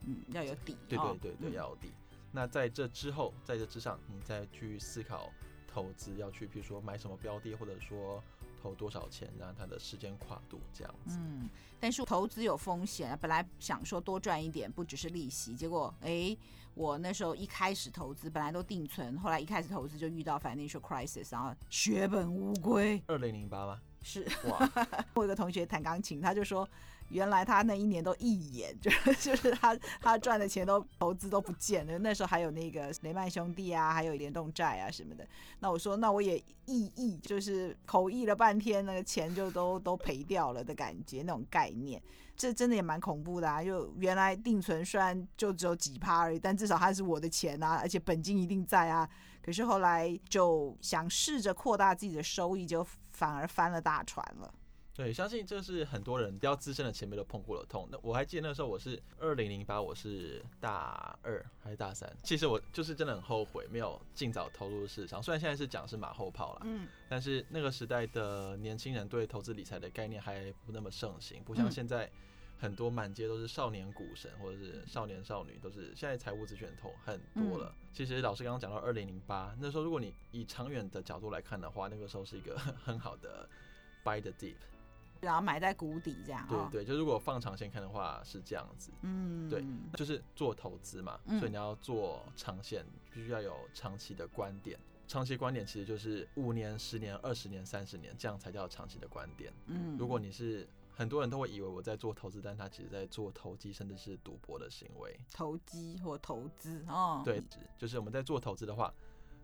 嗯，要有底。对对对对，要有底。嗯、那在这之后，在这之上，你再去思考。投资要去，比如说买什么标的，或者说投多少钱，让它的时间跨度这样子。嗯，但是投资有风险啊。本来想说多赚一点，不只是利息，结果哎，我那时候一开始投资本来都定存，后来一开始投资就遇到 financial crisis，然后血本无归。二零零八吗？是哇。我有个同学弹钢琴，他就说。原来他那一年都一眼，就是就是他他赚的钱都投资都不见了。那时候还有那个雷曼兄弟啊，还有联动债啊什么的。那我说，那我也意译，就是口译了半天，那个钱就都都赔掉了的感觉，那种概念，这真的也蛮恐怖的啊！就原来定存虽然就只有几趴而已，但至少它是我的钱啊，而且本金一定在啊。可是后来就想试着扩大自己的收益，就反而翻了大船了。对，相信这是很多人比较资深的前辈都碰过的痛。那我还记得那时候我是二零零八，我是大二还是大三？其实我就是真的很后悔没有尽早投入市场。虽然现在是讲是马后炮了，嗯，但是那个时代的年轻人对投资理财的概念还不那么盛行，不像现在很多满街都是少年股神或者是少年少女，都是现在财务资讯通很多了。其实老师刚刚讲到二零零八那时候，如果你以长远的角度来看的话，那个时候是一个 很好的 buy the dip。然后埋在谷底这样。对对，就如果放长线看的话是这样子。嗯，对，就是做投资嘛，所以你要做长线，必须要有长期的观点。长期观点其实就是五年、十年、二十年、三十年，这样才叫长期的观点。嗯，如果你是很多人都会以为我在做投资，但他其实在做投机，甚至是赌博的行为。投机或投资哦，对，就是我们在做投资的话，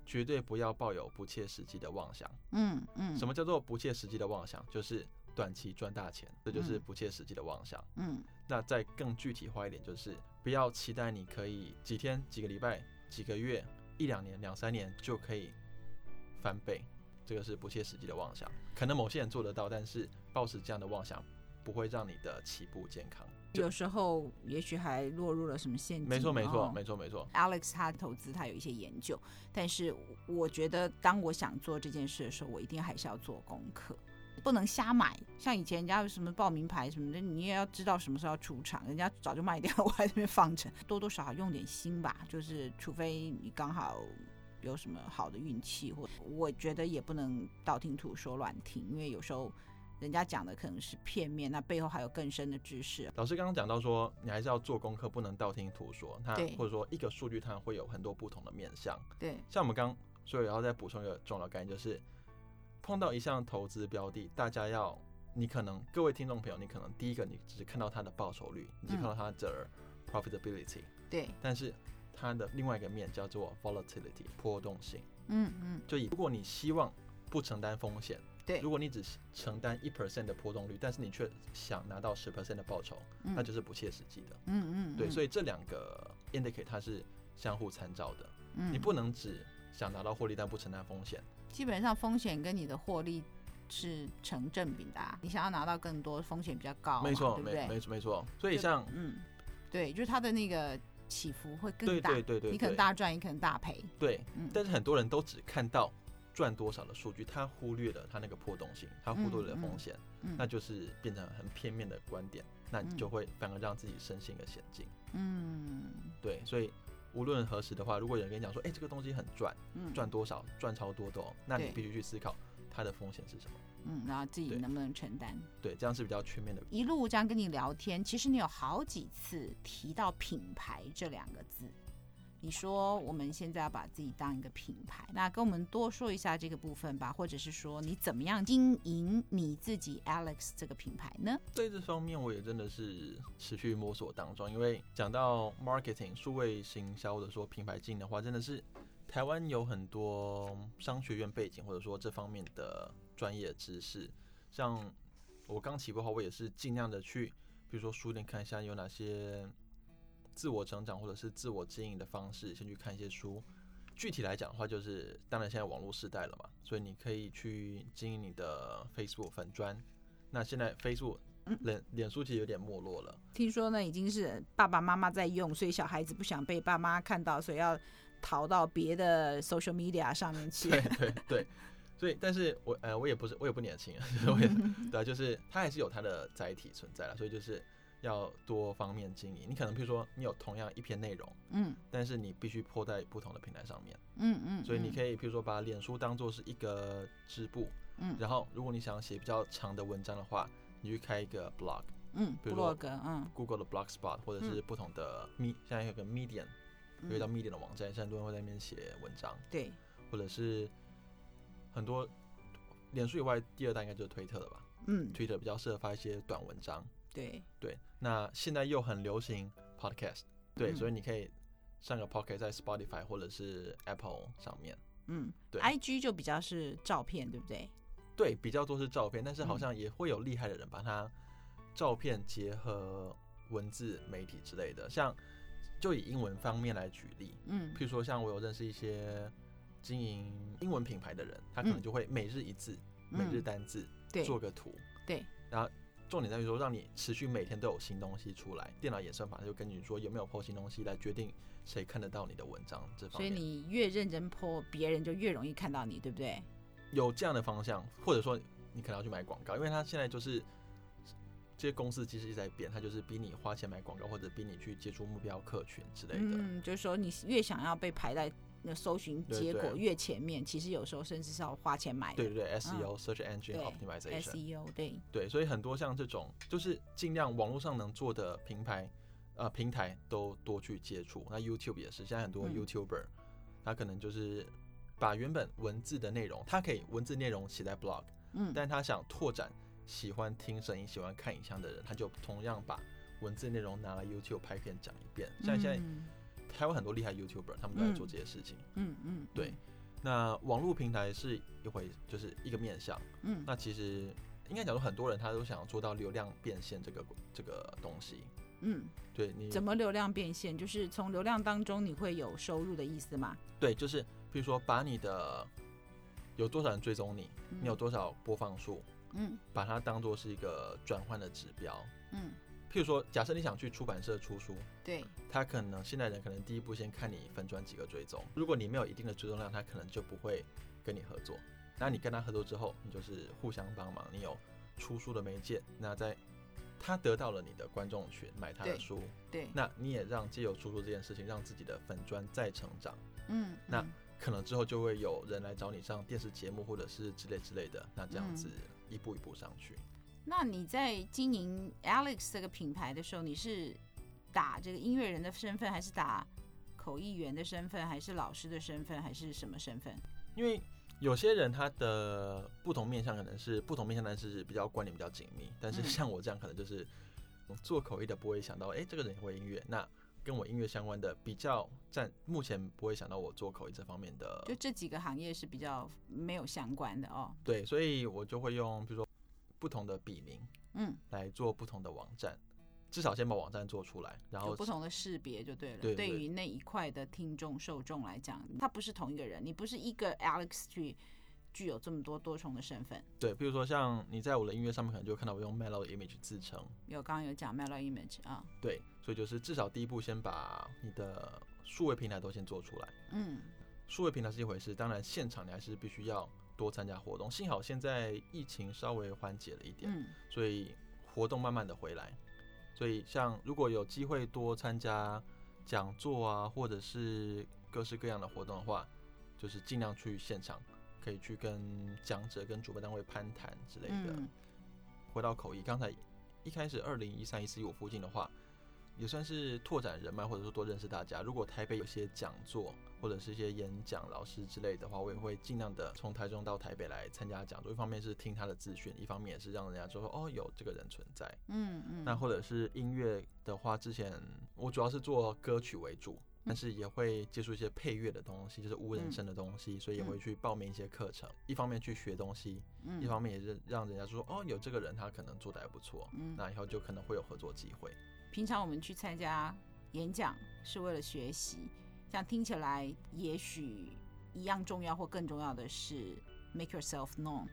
绝对不要抱有不切实际的妄想。嗯嗯，什么叫做不切实际的妄想？就是短期赚大钱，这就是不切实际的妄想。嗯，那再更具体化一点，就是不要期待你可以几天、几个礼拜、几个月。一两年、两三年就可以翻倍，这个是不切实际的妄想。可能某些人做得到，但是抱持这样的妄想，不会让你的起步健康。有时候也许还落入了什么陷阱。没错，没错，没错，没错。Alex 他投资他有一些研究，但是我觉得当我想做这件事的时候，我一定还是要做功课。不能瞎买，像以前人家有什么报名牌什么的，你也要知道什么时候要出场，人家早就卖掉，我还在那边放着，多多少少用点心吧。就是除非你刚好有什么好的运气，或我觉得也不能道听途说乱听，因为有时候人家讲的可能是片面，那背后还有更深的知识。老师刚刚讲到说，你还是要做功课，不能道听途说。那或者说一个数据它会有很多不同的面向。对，像我们刚所以然后再补充一个重要概念，就是。碰到一项投资标的，大家要，你可能各位听众朋友，你可能第一个你只是看到它的报酬率，你只看到它的 profitability，对，但是它的另外一个面叫做 volatility，波动性，嗯嗯，就以如果你希望不承担风险，对，如果你只承担一 percent 的波动率，但是你却想拿到十 percent 的报酬，那就是不切实际的，嗯嗯，对，所以这两个 indicate 它是相互参照的，嗯，你不能只想拿到获利但不承担风险。基本上风险跟你的获利是成正比的，啊，你想要拿到更多，风险比较高，没错，对不对？没错，没错。所以像嗯，对，就是它的那个起伏会更大，对对对对，你可能大赚，你可能大赔，对。嗯，但是很多人都只看到赚多少的数据，他忽略了他那个波动性，他忽略了风险，嗯嗯，那就是变成很片面的观点，那你就会反而让自己深陷一个险境。嗯，对，所以。无论何时的话，如果有人跟你讲说，哎、欸，这个东西很赚，赚多少，赚超多的哦，那你必须去思考它的风险是什么，嗯，然后自己能不能承担，对，这样是比较全面的。一路这样跟你聊天，其实你有好几次提到品牌这两个字。你说我们现在要把自己当一个品牌，那跟我们多说一下这个部分吧，或者是说你怎么样经营你自己 Alex 这个品牌呢？在这方面，我也真的是持续摸索当中。因为讲到 marketing 数位行销或者说品牌经营的话，真的是台湾有很多商学院背景或者说这方面的专业知识。像我刚起步的话，我也是尽量的去，比如说书店看一下有哪些。自我成长或者是自我经营的方式，先去看一些书。具体来讲的话，就是当然现在网络时代了嘛，所以你可以去经营你的 Facebook 粉砖。那现在 Facebook 脸脸书其实有点没落了，听说呢已经是爸爸妈妈在用，所以小孩子不想被爸妈看到，所以要逃到别的 social media 上面去。对对对，所以但是我呃我也不是我也不年轻啊，我也 对啊，就是它还是有它的载体存在了，所以就是。要多方面经营，你可能比如说你有同样一篇内容，嗯，但是你必须 po 在不同的平台上面，嗯嗯，所以你可以比如说把脸书当做是一个支部，嗯，然后如果你想写比较长的文章的话，你去开一个 blog，嗯，比如说 blog，嗯，Google 的 Blogspot 或者是不同的 me，现在有个 Medium，有一个 Medium 的网站，现在很多人会在那边写文章，对，或者是很多脸书以外第二代应该就是推特了吧，嗯，推特比较适合发一些短文章。对。对，那现在又很流行 podcast，对，嗯、所以你可以上个 podcast 在 Spotify 或者是 Apple 上面，嗯，对，IG 就比较是照片，对不对？对，比较多是照片，但是好像也会有厉害的人把它照片结合文字媒体之类的，像就以英文方面来举例，嗯，譬如说像我有认识一些经营英文品牌的人，他可能就会每日一字、嗯、每日单字，对，做个图，对，然后。重点在于说，让你持续每天都有新东西出来。电脑演算法就根据说有没有 po 新东西来决定谁看得到你的文章这方面。所以你越认真 po，别人就越容易看到你，对不对？有这样的方向，或者说你可能要去买广告，因为他现在就是这些公司其实一直在变，他就是逼你花钱买广告，或者逼你去接触目标客群之类的。嗯，就是说你越想要被排在那搜寻结果越前面，其实有时候甚至是要花钱买的。对对对，SEO、嗯、Search Engine Optimization。SEO 对对，所以很多像这种，就是尽量网络上能做的平台，呃，平台都多去接触。那 YouTube 也是，现在很多 YouTuber，、嗯、他可能就是把原本文字的内容，他可以文字内容写在 blog，嗯，但他想拓展喜欢听声音、喜欢看影像的人，他就同样把文字内容拿来 YouTube 拍片讲一遍。像现在。嗯台湾很多厉害 YouTuber，他们都在做这些事情。嗯嗯，嗯，对。那网络平台是一回，就是一个面向。嗯。那其实应该讲说，很多人他都想要做到流量变现这个这个东西。嗯。对你怎么流量变现？就是从流量当中你会有收入的意思吗？对，就是比如说把你的有多少人追踪你，嗯，你有多少播放数，嗯，把它当做是一个转换的指标。嗯。譬如说，假设你想去出版社出书，对，他可能现代人可能第一步先看你粉专几个追踪，如果你没有一定的追踪量，他可能就不会跟你合作。那你跟他合作之后，你就是互相帮忙，你有出书的媒介，那在他得到了你的观众群，买他的书，对，对，那你也让借由出书这件事情，让自己的粉专再成长，嗯，嗯，那可能之后就会有人来找你上电视节目或者是之类之类的，那这样子一步一步上去。那你在经营 Alex 这个品牌的时候，你是打这个音乐人的身份，还是打口译员的身份，还是老师的身份，还是什么身份？因为有些人他的不同面向可能是不同面向，但是比较关联比较紧密。但是像我这样，可能就是做口译的不会想到，哎、欸，这个人会音乐，那跟我音乐相关的比较占，目前不会想到我做口译这方面的。就这几个行业是比较没有相关的哦。对，所以我就会用，比如说。不同的笔名，嗯，来做不同的网站，至少先把网站做出来，然后不同的识别就对了。对，对，对，对于那一块的听众受众来讲，他不是同一个人，你不是一个 Alex 去具有这么多多重的身份。对，比如说像你在我的音乐上面，可能就会看到我用 Mellow Image 自称。有，刚刚有讲 Mellow Image 啊。对，所以就是至少第一步，先把你的数位平台都先做出来。嗯，数位平台是一回事，当然现场你还是必须要。多参加活动，幸好现在疫情稍微缓解了一点，嗯，所以活动慢慢的回来。所以像如果有机会多参加讲座啊，或者是各式各样的活动的话，就是尽量去现场，可以去跟讲者、跟主办单位攀谈之类的。嗯。回到口译，刚才一开始二零一三一四一五附近的话。也算是拓展人脉，或者说多认识大家。如果台北有些讲座或者是一些演讲老师之类的话，我也会尽量的从台中到台北来参加讲座。一方面是听他的资讯，一方面也是让人家就说哦，有这个人存在。嗯嗯。那或者是音乐的话，之前我主要是做歌曲为主，但是也会接触一些配乐的东西，就是无人声的东西，所以也会去报名一些课程。一方面去学东西，一方面也是让人家说哦，有这个人他可能做的还不错，那以后就可能会有合作机会。平常我们去参加演讲是为了学习，这样听起来也许一样重要，或更重要的是 make yourself known。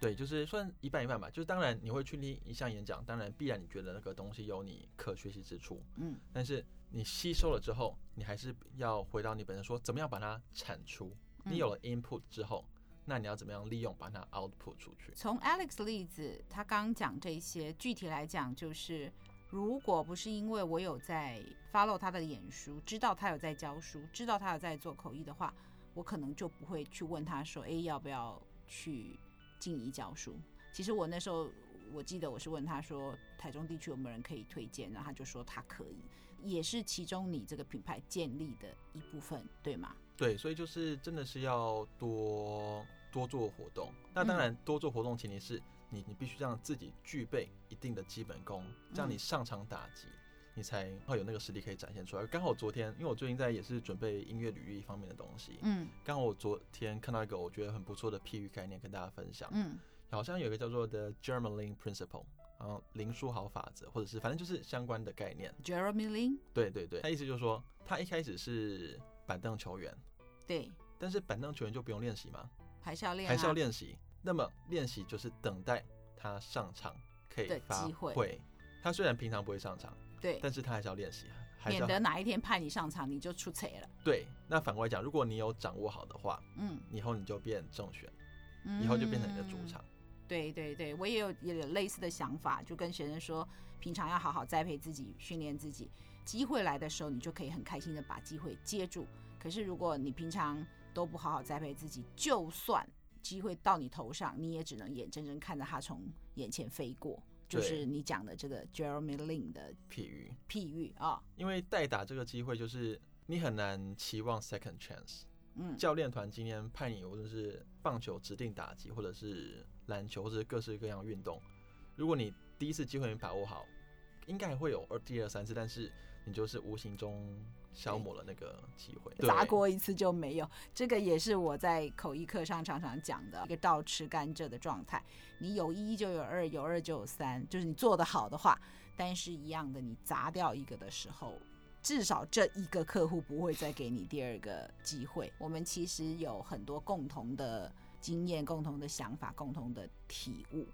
对，就是算一半一半吧。就是当然你会去听一项演讲，当然必然你觉得那个东西有你可学习之处，嗯，但是你吸收了之后，你还是要回到你本身，说怎么样把它产出。你有了 input 之后，那你要怎么样利用把它 output 出去？从 Alex 例子，他刚讲这些，具体来讲就是。如果不是因为我有在 follow 他的演书，知道他有在教书，知道他有在做口译的话，我可能就不会去问他说，哎，要不要去静怡教书？其实我那时候我记得我是问他说，台中地区有没有人可以推荐，然后他就说他可以，也是其中你这个品牌建立的一部分，对吗？对，所以就是真的是要多多做活动。那当然，多做活动前提是。你你必须让自己具备一定的基本功，这样你上场打击，嗯，你才会有那个实力可以展现出来。刚好昨天，因为我最近在也是准备音乐履历方面的东西，嗯，刚好我昨天看到一个我觉得很不错的譬喻概念跟大家分享，嗯，好像有一个叫做 The Jeremy Lin Principle，然后林书豪法则，或者是反正就是相关的概念。Jeremy Lin，对对对，他意思就是说，他一开始是板凳球员，对，但是板凳球员就不用练习吗？还是要练，还是要练习。那么练习就是等待他上场可以发挥。他虽然平常不会上场，对，但是他还是要练习，免得哪一天派你上场你就出彩了。对，那反过来讲，如果你有掌握好的话，嗯，以后你就变正选，以后就变成你的主场。嗯、对对对，我也有也有类似的想法，就跟学生说，平常要好好栽培自己，训练自己，机会来的时候，你就可以很开心的把机会接住。可是如果你平常都不好好栽培自己，就算机会到你头上，你也只能眼睁睁看着它从眼前飞过。就是你讲的这个 Jeremy Lin 的譬喻，譬喻啊。因为代打这个机会，就是你很难期望 second chance。嗯，教练团今天派你，无论是棒球指定打击，或者是篮球，或者是各式各样运动，如果你第一次机会没把握好，应该还会有二、第二、三次，但是你就是无形中。消磨了那个机会，砸锅一次就没有。这个也是我在口译课上常常讲的一个倒吃甘蔗的状态。你有一就有二，有二就有三，就是你做得好的话。但是一样的，你砸掉一个的时候，至少这一个客户不会再给你第二个机会。我们其实有很多共同的经验、共同的想法、共同的体悟。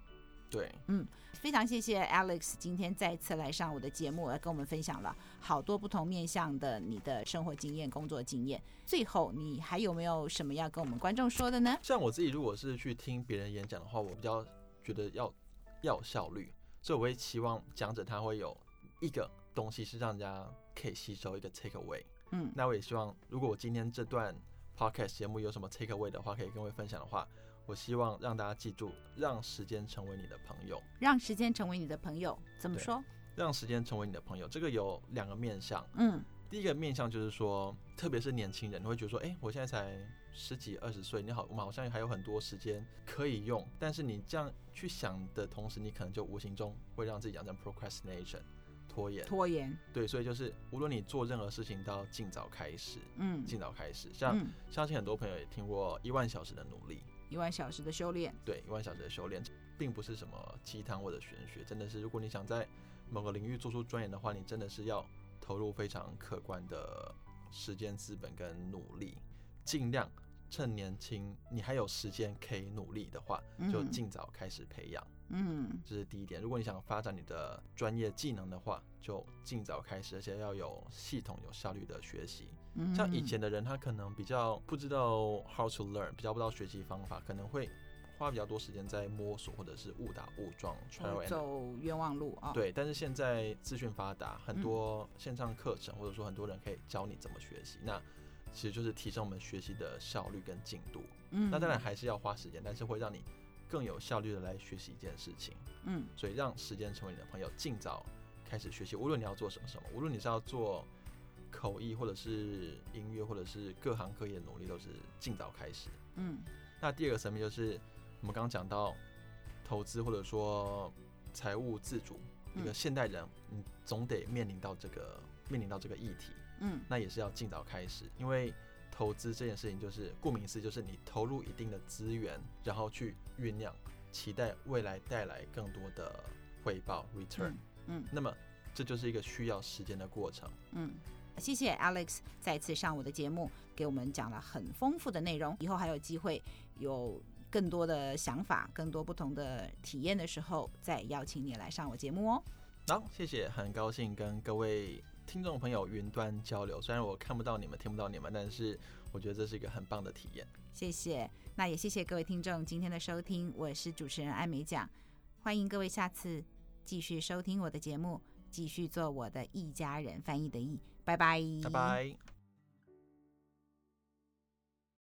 对，嗯，非常谢谢 Alex 今天再次来上我的节目，来跟我们分享了好多不同面向的你的生活经验、工作经验。最后，你还有没有什么要跟我们观众说的呢？像我自己，如果是去听别人演讲的话，我比较觉得要要效率，所以我会期望讲者他会有一个东西是让人家可以吸收一个 take away。嗯，那我也希望，如果我今天这段 podcast 节目有什么 take away 的话，可以跟我分享的话。我希望让大家记住，让时间成为你的朋友。让时间成为你的朋友，怎么说？让时间成为你的朋友，这个有两个面向。嗯，第一个面向就是说，特别是年轻人，你会觉得说，哎，我现在才十几二十岁，你好，我们好像还有很多时间可以用。但是你这样去想的同时，你可能就无形中会让自己养成 procrastination，拖延。拖延。对，所以就是无论你做任何事情，都要尽早开始。嗯，尽早开始。像、嗯、相信很多朋友也听过一万小时的努力。一万小时的修炼，对，一万小时的修炼，并不是什么鸡汤或者玄学，真的是，如果你想在某个领域做出钻研的话，你真的是要投入非常可观的时间资本跟努力，尽量趁年轻，你还有时间可以努力的话，就尽早开始培养。嗯，这是第一点。如果你想发展你的专业技能的话，就尽早开始，而且要有系统、有效率的学习。像以前的人，他可能比较不知道 how to learn，比较不知道学习方法，可能会花比较多时间在摸索，或者是误打误撞，走冤枉路啊。对，但是现在资讯发达，很多线上课程，或者说很多人可以教你怎么学习，那其实就是提升我们学习的效率跟进度。嗯，那当然还是要花时间，但是会让你更有效率的来学习一件事情。嗯，所以让时间成为你的朋友，尽早开始学习，无论你要做什么什么，无论你是要做。口译，或者是音乐，或者是各行各业的努力，都是尽早开始。嗯，那第二个层面就是我们刚刚讲到投资，或者说财务自主，一个现代人，你总得面临到这个面临到这个议题。嗯，那也是要尽早开始，因为投资这件事情就是顾名思义，就是你投入一定的资源，然后去酝酿，期待未来带来更多的回报 （return）。嗯，那么这就是一个需要时间的过程。嗯。谢谢 Alex 再次上我的节目，给我们讲了很丰富的内容。以后还有机会有更多的想法、更多不同的体验的时候，再邀请你来上我节目哦。好，谢谢，很高兴跟各位听众朋友云端交流。虽然我看不到你们、听不到你们，但是我觉得这是一个很棒的体验。谢谢，那也谢谢各位听众今天的收听。我是主持人艾美奖，欢迎各位下次继续收听我的节目，继续做我的一家人翻译的译。拜拜，